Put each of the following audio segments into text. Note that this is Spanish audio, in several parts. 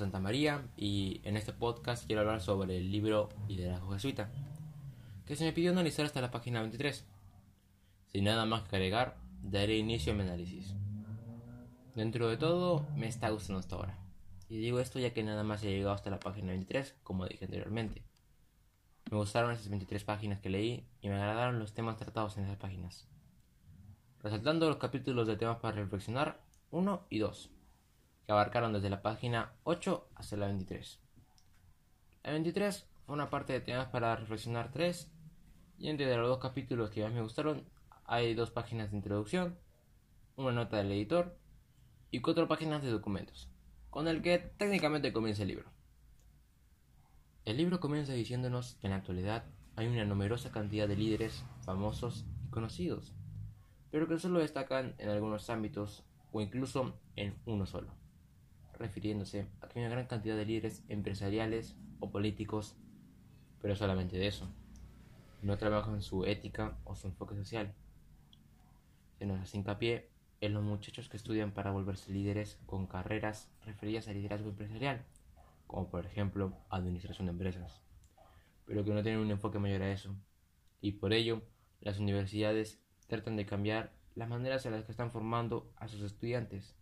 Santa María y en este podcast quiero hablar sobre el libro Liderazgo Jesuita, que se me pidió analizar hasta la página 23. Sin nada más que agregar, daré inicio a mi análisis. Dentro de todo, me está gustando hasta ahora. Y digo esto ya que nada más he llegado hasta la página 23, como dije anteriormente. Me gustaron esas 23 páginas que leí y me agradaron los temas tratados en esas páginas. Resaltando los capítulos de temas para reflexionar 1 y 2 abarcaron desde la página 8 hasta la 23. La 23 fue una parte de temas para reflexionar 3, y entre los dos capítulos que más me gustaron hay dos páginas de introducción, una nota del editor y cuatro páginas de documentos, con el que técnicamente comienza el libro. El libro comienza diciéndonos que en la actualidad hay una numerosa cantidad de líderes famosos y conocidos, pero que solo destacan en algunos ámbitos o incluso en uno solo refiriéndose a que hay una gran cantidad de líderes empresariales o políticos, pero solamente de eso. No trabajan su ética o su enfoque social. Se nos hace hincapié en los muchachos que estudian para volverse líderes con carreras referidas al liderazgo empresarial, como por ejemplo administración de empresas, pero que no tienen un enfoque mayor a eso. Y por ello, las universidades tratan de cambiar las maneras en las que están formando a sus estudiantes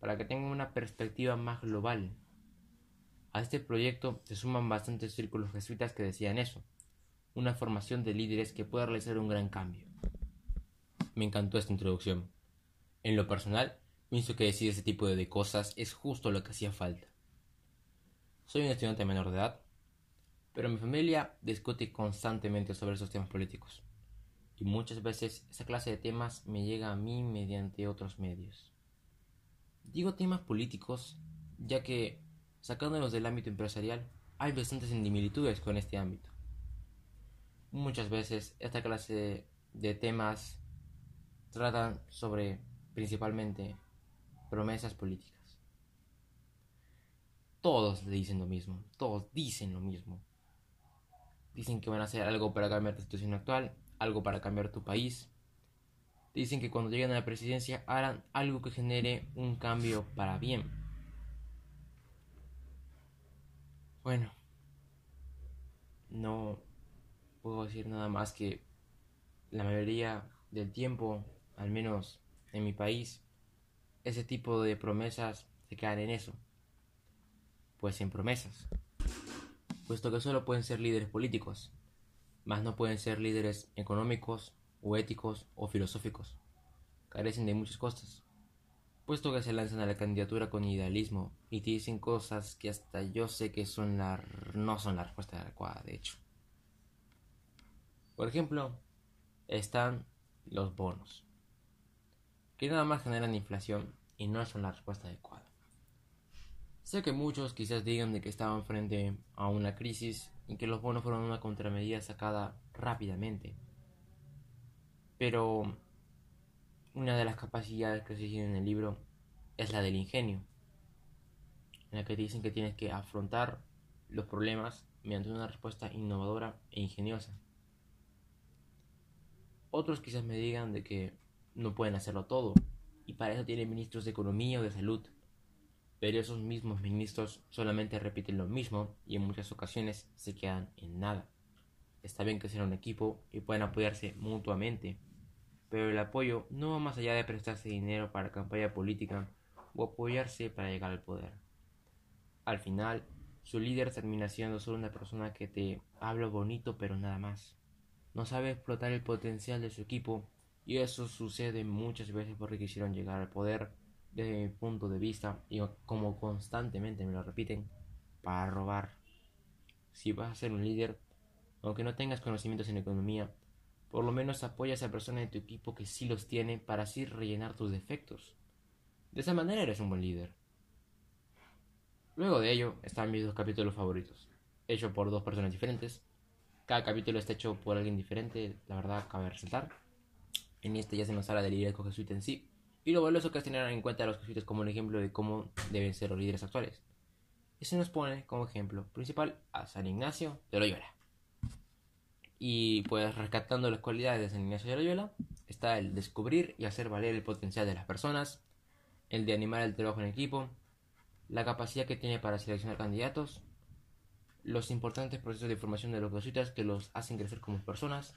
para que tengan una perspectiva más global. A este proyecto se suman bastantes círculos jesuitas que decían eso, una formación de líderes que pueda realizar un gran cambio. Me encantó esta introducción. En lo personal, pienso que decir ese tipo de cosas es justo lo que hacía falta. Soy un estudiante menor de edad, pero mi familia discute constantemente sobre esos temas políticos, y muchas veces esa clase de temas me llega a mí mediante otros medios. Digo temas políticos, ya que, sacándolos del ámbito empresarial, hay bastantes similitudes con este ámbito. Muchas veces esta clase de temas tratan sobre principalmente promesas políticas. Todos le dicen lo mismo, todos dicen lo mismo. Dicen que van a hacer algo para cambiar la situación actual, algo para cambiar tu país, dicen que cuando lleguen a la presidencia harán algo que genere un cambio para bien. Bueno, no puedo decir nada más que la mayoría del tiempo, al menos en mi país, ese tipo de promesas se quedan en eso. Pues en promesas. Puesto que solo pueden ser líderes políticos, más no pueden ser líderes económicos o éticos o filosóficos. Carecen de muchas cosas, puesto que se lanzan a la candidatura con idealismo y te dicen cosas que hasta yo sé que son la, no son la respuesta adecuada, de hecho. Por ejemplo, están los bonos, que nada más generan inflación y no son la respuesta adecuada. Sé que muchos quizás digan de que estaban frente a una crisis y que los bonos fueron una contramedida sacada rápidamente pero una de las capacidades que se dicen en el libro es la del ingenio, en la que te dicen que tienes que afrontar los problemas mediante una respuesta innovadora e ingeniosa. Otros quizás me digan de que no pueden hacerlo todo, y para eso tienen ministros de economía o de salud, pero esos mismos ministros solamente repiten lo mismo y en muchas ocasiones se quedan en nada. Está bien que sean un equipo y puedan apoyarse mutuamente, pero el apoyo no va más allá de prestarse dinero para campaña política o apoyarse para llegar al poder. Al final, su líder termina siendo solo una persona que te habla bonito pero nada más. No sabe explotar el potencial de su equipo y eso sucede muchas veces porque quisieron llegar al poder desde mi punto de vista y como constantemente me lo repiten, para robar. Si vas a ser un líder, aunque no tengas conocimientos en economía, por lo menos apoya a esa persona de tu equipo que sí los tiene para así rellenar tus defectos. De esa manera eres un buen líder. Luego de ello están mis dos capítulos favoritos, hechos por dos personas diferentes. Cada capítulo está hecho por alguien diferente, la verdad cabe resaltar. En este ya se nos habla del liderazgo jesuita en sí, y lo valioso que es tener en cuenta a los jesuitas como un ejemplo de cómo deben ser los líderes actuales. Y se nos pone como ejemplo principal a San Ignacio de Loyola. Y pues rescatando las cualidades de San Ignacio de Loyola está el descubrir y hacer valer el potencial de las personas, el de animar el trabajo en equipo, la capacidad que tiene para seleccionar candidatos, los importantes procesos de formación de los jesuitas que los hacen crecer como personas,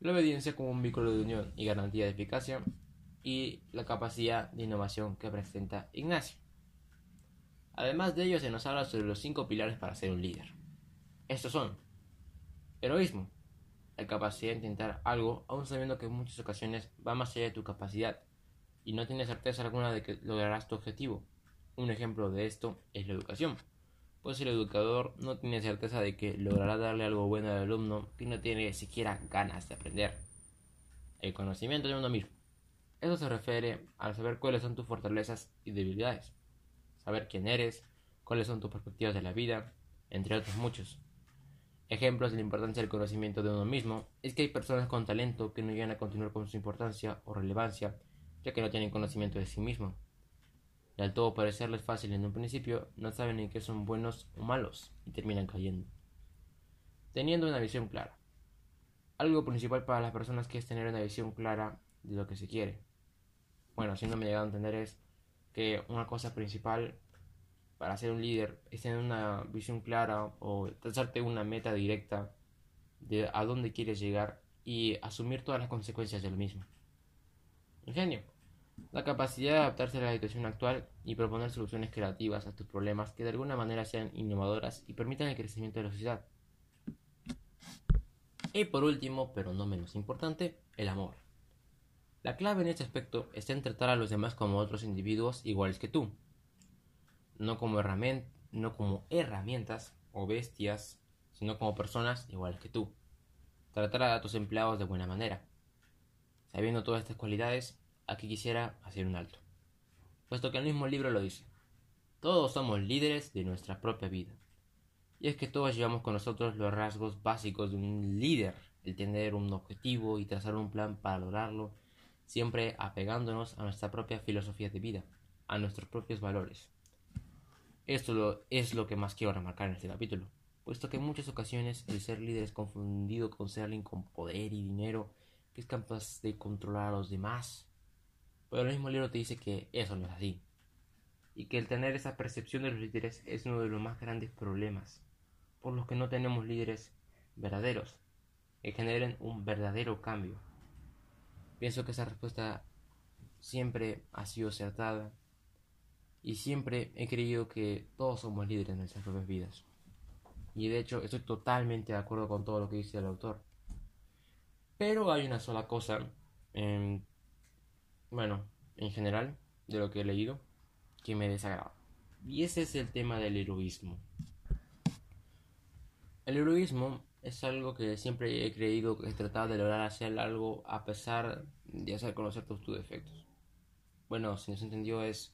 la obediencia como un vínculo de unión y garantía de eficacia, y la capacidad de innovación que presenta Ignacio. Además de ello, se nos habla sobre los cinco pilares para ser un líder. Estos son heroísmo, la capacidad de intentar algo, aun sabiendo que en muchas ocasiones va más allá de tu capacidad y no tienes certeza alguna de que lograrás tu objetivo. Un ejemplo de esto es la educación, pues el educador no tiene certeza de que logrará darle algo bueno al alumno que no tiene siquiera ganas de aprender. El conocimiento de uno mismo. Eso se refiere al saber cuáles son tus fortalezas y debilidades, saber quién eres, cuáles son tus perspectivas de la vida, entre otros muchos. Ejemplos de la importancia del conocimiento de uno mismo es que hay personas con talento que no llegan a continuar con su importancia o relevancia, ya que no tienen conocimiento de sí mismo. Y al todo parecerles fácil en un principio, no saben en qué son buenos o malos y terminan cayendo. Teniendo una visión clara. Algo principal para las personas que es tener una visión clara de lo que se quiere bueno, si no me he llegado a entender es que una cosa principal para ser un líder es tener una visión clara o trazarte una meta directa de a dónde quieres llegar y asumir todas las consecuencias de lo mismo. Ingenio. La capacidad de adaptarse a la situación actual y proponer soluciones creativas a tus problemas que de alguna manera sean innovadoras y permitan el crecimiento de la sociedad. Y por último, pero no menos importante, el amor. La clave en este aspecto está en tratar a los demás como otros individuos iguales que tú, no como, herramientas o bestias, sino como personas iguales que tú. Tratar a tus empleados de buena manera. Sabiendo todas estas cualidades, aquí quisiera hacer un alto, puesto que el mismo libro lo dice. Todos somos líderes de nuestra propia vida. Y es que todos llevamos con nosotros los rasgos básicos de un líder, el tener un objetivo y trazar un plan para lograrlo siempre apegándonos a nuestra propia filosofía de vida, a nuestros propios valores. Esto es lo que más quiero remarcar en este capítulo, puesto que en muchas ocasiones el ser líder es confundido con ser alguien con poder y dinero que es capaz de controlar a los demás. Pero el mismo libro te dice que eso no es así, y que el tener esa percepción de los líderes es uno de los más grandes problemas, por los que no tenemos líderes verdaderos, que generen un verdadero cambio. Pienso que esa respuesta siempre ha sido acertada y siempre he creído que todos somos líderes en nuestras propias vidas. Y de hecho estoy totalmente de acuerdo con todo lo que dice el autor. Pero hay una sola cosa, bueno, en general, de lo que he leído, que me desagrada. Y ese es el tema del heroísmo. El heroísmo es algo que siempre he creído que es tratar de lograr hacer algo a pesar de hacer conocer todos tus defectos. Bueno, si no se entendió es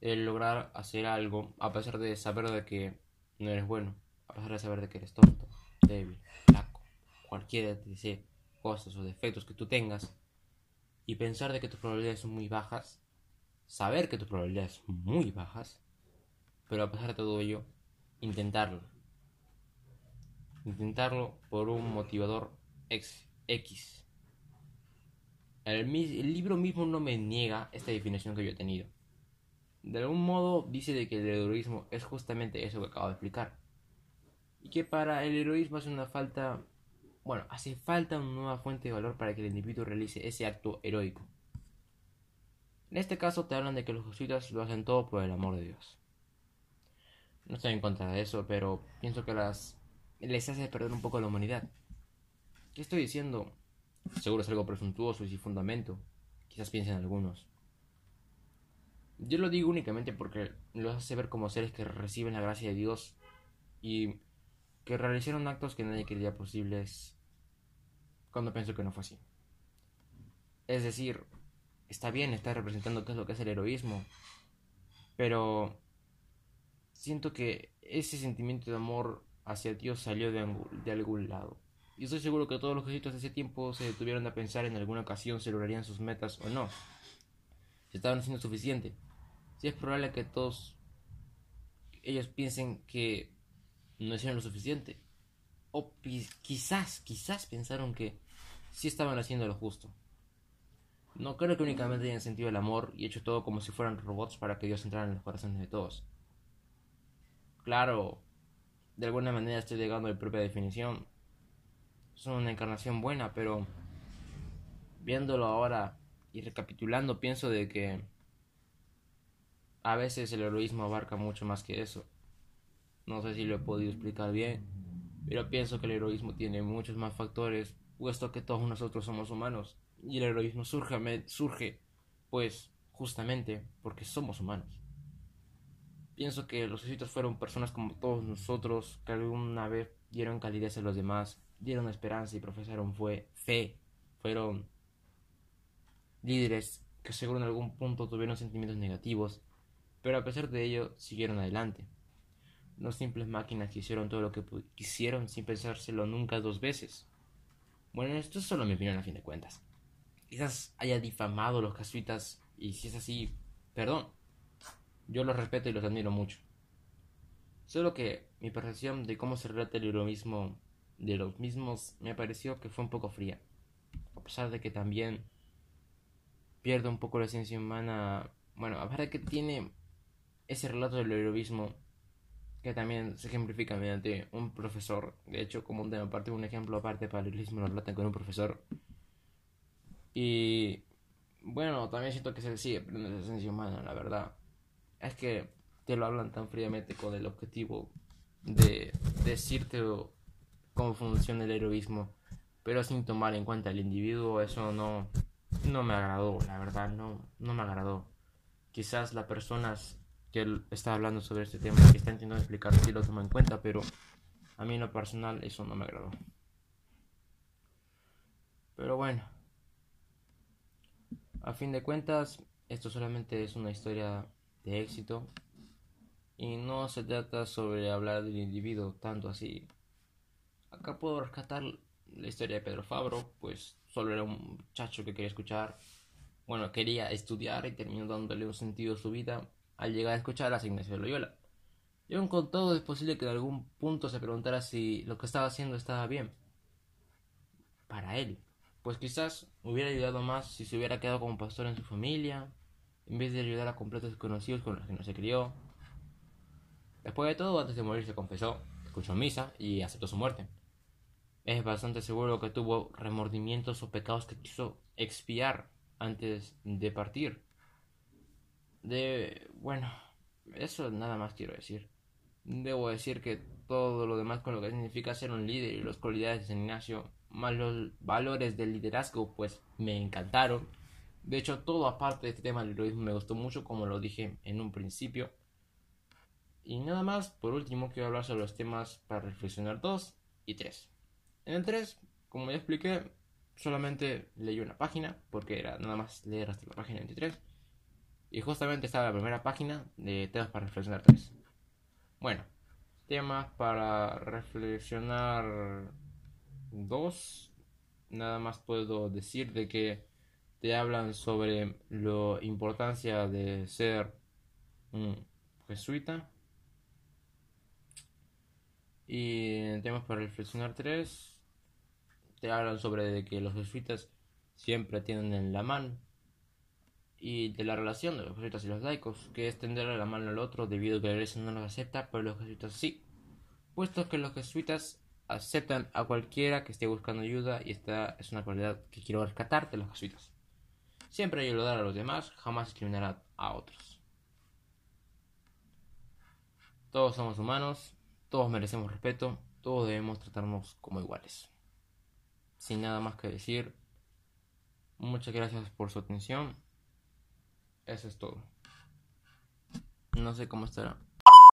el lograr hacer algo a pesar de saber de que no eres bueno, a pesar de saber de que eres tonto, débil, flaco, cualquiera de esas cosas o defectos que tú tengas y pensar de que tus probabilidades son muy bajas, saber que tus probabilidades son muy bajas, pero a pesar de todo ello, intentarlo intentarlo por un motivador X. El, libro mismo no me niega esta definición que yo he tenido. De algún modo dice de que el heroísmo es justamente eso que acabo de explicar. Y que para el heroísmo hace falta, bueno, hace falta una nueva fuente de valor para que el individuo realice ese acto heroico. En este caso te hablan de que los jesuitas lo hacen todo por el amor de Dios. No estoy en contra de eso, pero pienso que las les hace perder un poco la humanidad. ¿Qué estoy diciendo? Seguro es algo presuntuoso y sin fundamento. Quizás piensen algunos. Yo lo digo únicamente porque los hace ver como seres que reciben la gracia de Dios y que realizaron actos que nadie quería posibles cuando pienso que no fue así. Es decir, está bien estar representando qué es lo que es el heroísmo, pero siento que ese sentimiento de amor hacia Dios salió de, algún lado. Y estoy seguro que todos los jesuitas de ese tiempo se detuvieron a pensar en alguna ocasión si lograrían sus metas o no. Si estaban haciendo suficiente. Si es probable que todos ellos piensen que no hicieron lo suficiente. O quizás, quizás pensaron que sí estaban haciendo lo justo. No creo que únicamente hayan sentido el amor y hecho todo como si fueran robots para que Dios entrara en los corazones de todos. Claro, de alguna manera estoy llegando a mi propia definición. Son una encarnación buena, pero viéndolo ahora y recapitulando pienso de que a veces el heroísmo abarca mucho más que eso. No sé si lo he podido explicar bien, pero pienso que el heroísmo tiene muchos más factores, puesto que todos nosotros somos humanos. Y el heroísmo surge, surge pues, justamente porque somos humanos. Pienso que los jesuitas fueron personas como todos nosotros, que alguna vez dieron calidez a los demás, dieron esperanza y profesaron fue fe. Fueron líderes que seguro en algún punto tuvieron sentimientos negativos, pero a pesar de ello siguieron adelante. No simples máquinas que hicieron todo lo que quisieron sin pensárselo nunca dos veces. Bueno, esto es solo mi opinión a fin de cuentas. Quizás haya difamado a los casuitas y si es así, perdón. Yo los respeto y los admiro mucho. Solo que mi percepción de cómo se relata el heroísmo de los mismos me pareció que fue un poco fría. A pesar de que también pierde un poco la esencia humana. Bueno, a pesar de que tiene ese relato del heroísmo que también se ejemplifica mediante un profesor. De hecho, como un tema aparte, un ejemplo aparte para el heroísmo lo relatan con un profesor. Y bueno, también siento que se sigue perdiendo esa esencia humana, la verdad. Es que te lo hablan tan fríamente con el objetivo de decirte cómo funciona el heroísmo, pero sin tomar en cuenta el individuo, eso no, no me agradó, la verdad, no, no me agradó. Quizás las personas que está hablando sobre este tema, que está intentando explicar si lo toma en cuenta, pero a mí en lo personal eso no me agradó. Pero bueno, a fin de cuentas, esto solamente es una historia de éxito y no se trata sobre hablar del individuo tanto así. Acá puedo rescatar la historia de Pedro Fabro, pues solo era un muchacho que quería escuchar, bueno, quería estudiar y terminó dándole un sentido a su vida al llegar a escuchar las Ignacio de Loyola. Y aun con todo es posible que en algún punto se preguntara si lo que estaba haciendo estaba bien. Para él. Pues quizás hubiera ayudado más si se hubiera quedado como pastor en su familia, en vez de ayudar a completos desconocidos con los que no se crió. Después de todo, antes de morir se confesó, escuchó misa y aceptó su muerte. Es bastante seguro que tuvo remordimientos o pecados que quiso expiar antes de partir. De bueno, eso nada más quiero decir. Debo decir que todo lo demás con lo que significa ser un líder y las cualidades de San Ignacio, más los valores del liderazgo, pues me encantaron. De hecho, todo aparte de este tema del heroísmo me gustó mucho, como lo dije en un principio. Y nada más, por último, quiero hablar sobre los temas para reflexionar 2 y 3. En el 3, como ya expliqué, solamente leí una página, porque era nada más leer hasta la página 23. Y justamente estaba la primera página de temas para reflexionar 3. Bueno, temas para reflexionar 2. Nada más puedo decir de que te hablan sobre la importancia de ser un jesuita. Y temas para reflexionar 3 te hablan sobre de que los jesuitas siempre tienen en la mano y de la relación de los jesuitas y los laicos, que es tenderle la mano al otro debido a que la iglesia no los acepta, pero los jesuitas sí, puesto que los jesuitas aceptan a cualquiera que esté buscando ayuda y esta es una cualidad que quiero rescatar de los jesuitas. Siempre ayudar a los demás, jamás discriminar a otros. Todos somos humanos, todos merecemos respeto, todos debemos tratarnos como iguales. Sin nada más que decir, muchas gracias por su atención eso es todo. No sé cómo estará.